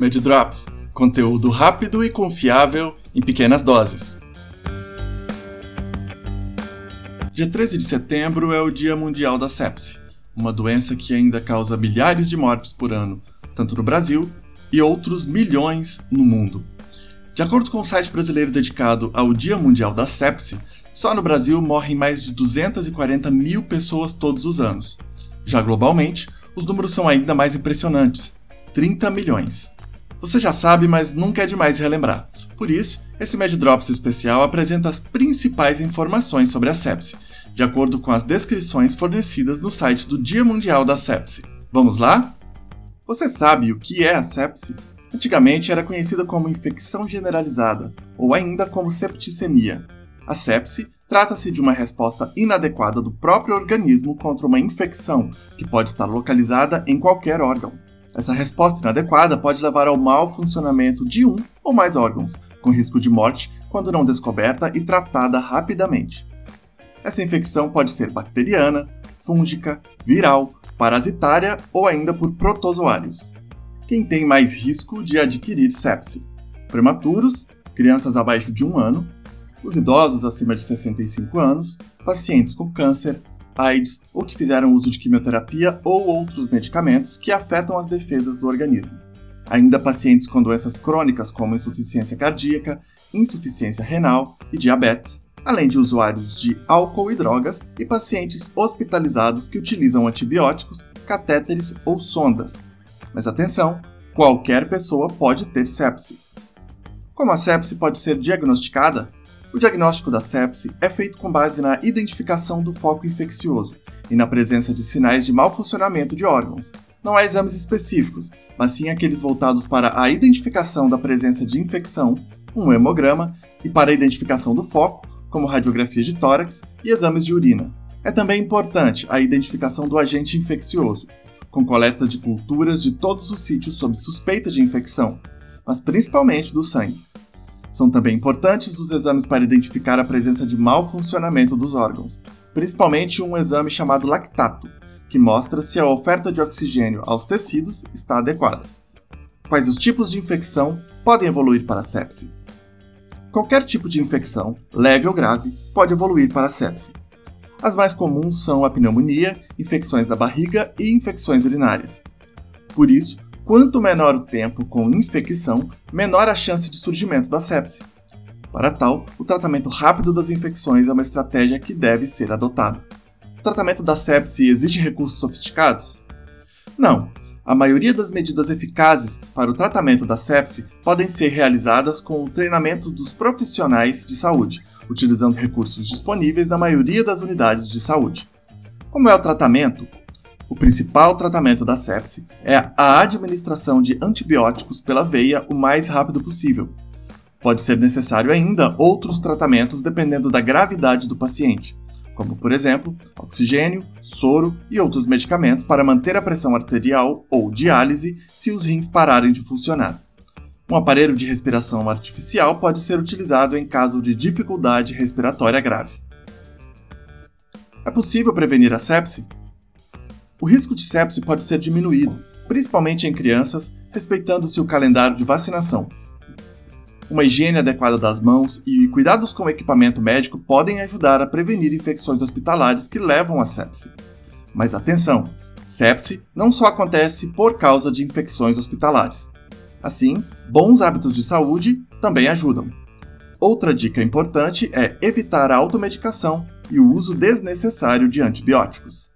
MedDrops, conteúdo rápido e confiável em pequenas doses. Dia 13 de setembro é o Dia Mundial da Sepse, uma doença que ainda causa milhares de mortes por ano, tanto no Brasil e outros milhões no mundo. De acordo com o site brasileiro dedicado ao Dia Mundial da Sepse, só no Brasil morrem mais de 240 mil pessoas todos os anos. Já globalmente, os números são ainda mais impressionantes: 30 milhões. Você já sabe, mas nunca é demais relembrar. Por isso, esse MedDrops especial apresenta as principais informações sobre a sepse, de acordo com as descrições fornecidas no site do Dia Mundial da Sepse. Vamos lá? Você sabe o que é a sepse? Antigamente era conhecida como infecção generalizada, ou ainda como septicemia. A sepse trata-se de uma resposta inadequada do próprio organismo contra uma infecção que pode estar localizada em qualquer órgão. Essa resposta inadequada pode levar ao mau funcionamento de um ou mais órgãos, com risco de morte quando não descoberta e tratada rapidamente. Essa infecção pode ser bacteriana, fúngica, viral, parasitária ou ainda por protozoários. Quem tem mais risco de adquirir sepse? Prematuros, crianças abaixo de um ano, os idosos acima de 65 anos, pacientes com câncer, AIDS ou que fizeram uso de quimioterapia ou outros medicamentos que afetam as defesas do organismo. Ainda pacientes com doenças crônicas como insuficiência cardíaca, insuficiência renal e diabetes, além de usuários de álcool e drogas e pacientes hospitalizados que utilizam antibióticos, catéteres ou sondas. Mas atenção, qualquer pessoa pode ter sepse. Como a sepse pode ser diagnosticada? O diagnóstico da sepse é feito com base na identificação do foco infeccioso e na presença de sinais de mau funcionamento de órgãos. Não há exames específicos, mas sim aqueles voltados para a identificação da presença de infecção, um hemograma, e para a identificação do foco, como radiografia de tórax e exames de urina. É também importante a identificação do agente infeccioso, com coleta de culturas de todos os sítios sob suspeita de infecção, mas principalmente do sangue. São também importantes os exames para identificar a presença de mau funcionamento dos órgãos, principalmente um exame chamado lactato, que mostra se a oferta de oxigênio aos tecidos está adequada. Quais os tipos de infecção podem evoluir para sepse? Qualquer tipo de infecção, leve ou grave, pode evoluir para sepse. As mais comuns são a pneumonia, infecções da barriga e infecções urinárias. Por isso, Quanto menor o tempo com infecção, menor a chance de surgimento da sepse. Para tal, o tratamento rápido das infecções é uma estratégia que deve ser adotada. O tratamento da sepse exige recursos sofisticados? Não. A maioria das medidas eficazes para o tratamento da sepse podem ser realizadas com o treinamento dos profissionais de saúde, utilizando recursos disponíveis na maioria das unidades de saúde. Como é o tratamento? O principal tratamento da sepse é a administração de antibióticos pela veia o mais rápido possível. Pode ser necessário ainda outros tratamentos dependendo da gravidade do paciente, como, por exemplo, oxigênio, soro e outros medicamentos para manter a pressão arterial ou diálise se os rins pararem de funcionar. Um aparelho de respiração artificial pode ser utilizado em caso de dificuldade respiratória grave. É possível prevenir a sepse? O risco de sepse pode ser diminuído, principalmente em crianças, respeitando-se o calendário de vacinação. Uma higiene adequada das mãos e cuidados com o equipamento médico podem ajudar a prevenir infecções hospitalares que levam à sepse. Mas atenção! Sepse não só acontece por causa de infecções hospitalares. Assim, bons hábitos de saúde também ajudam. Outra dica importante é evitar a automedicação e o uso desnecessário de antibióticos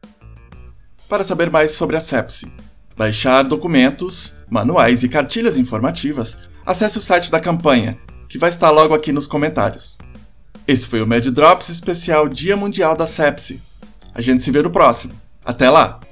para saber mais sobre a sepse. Baixar documentos, manuais e cartilhas informativas, acesse o site da campanha, que vai estar logo aqui nos comentários. Esse foi o Med Drops especial Dia Mundial da Sepse. A gente se vê no próximo. Até lá!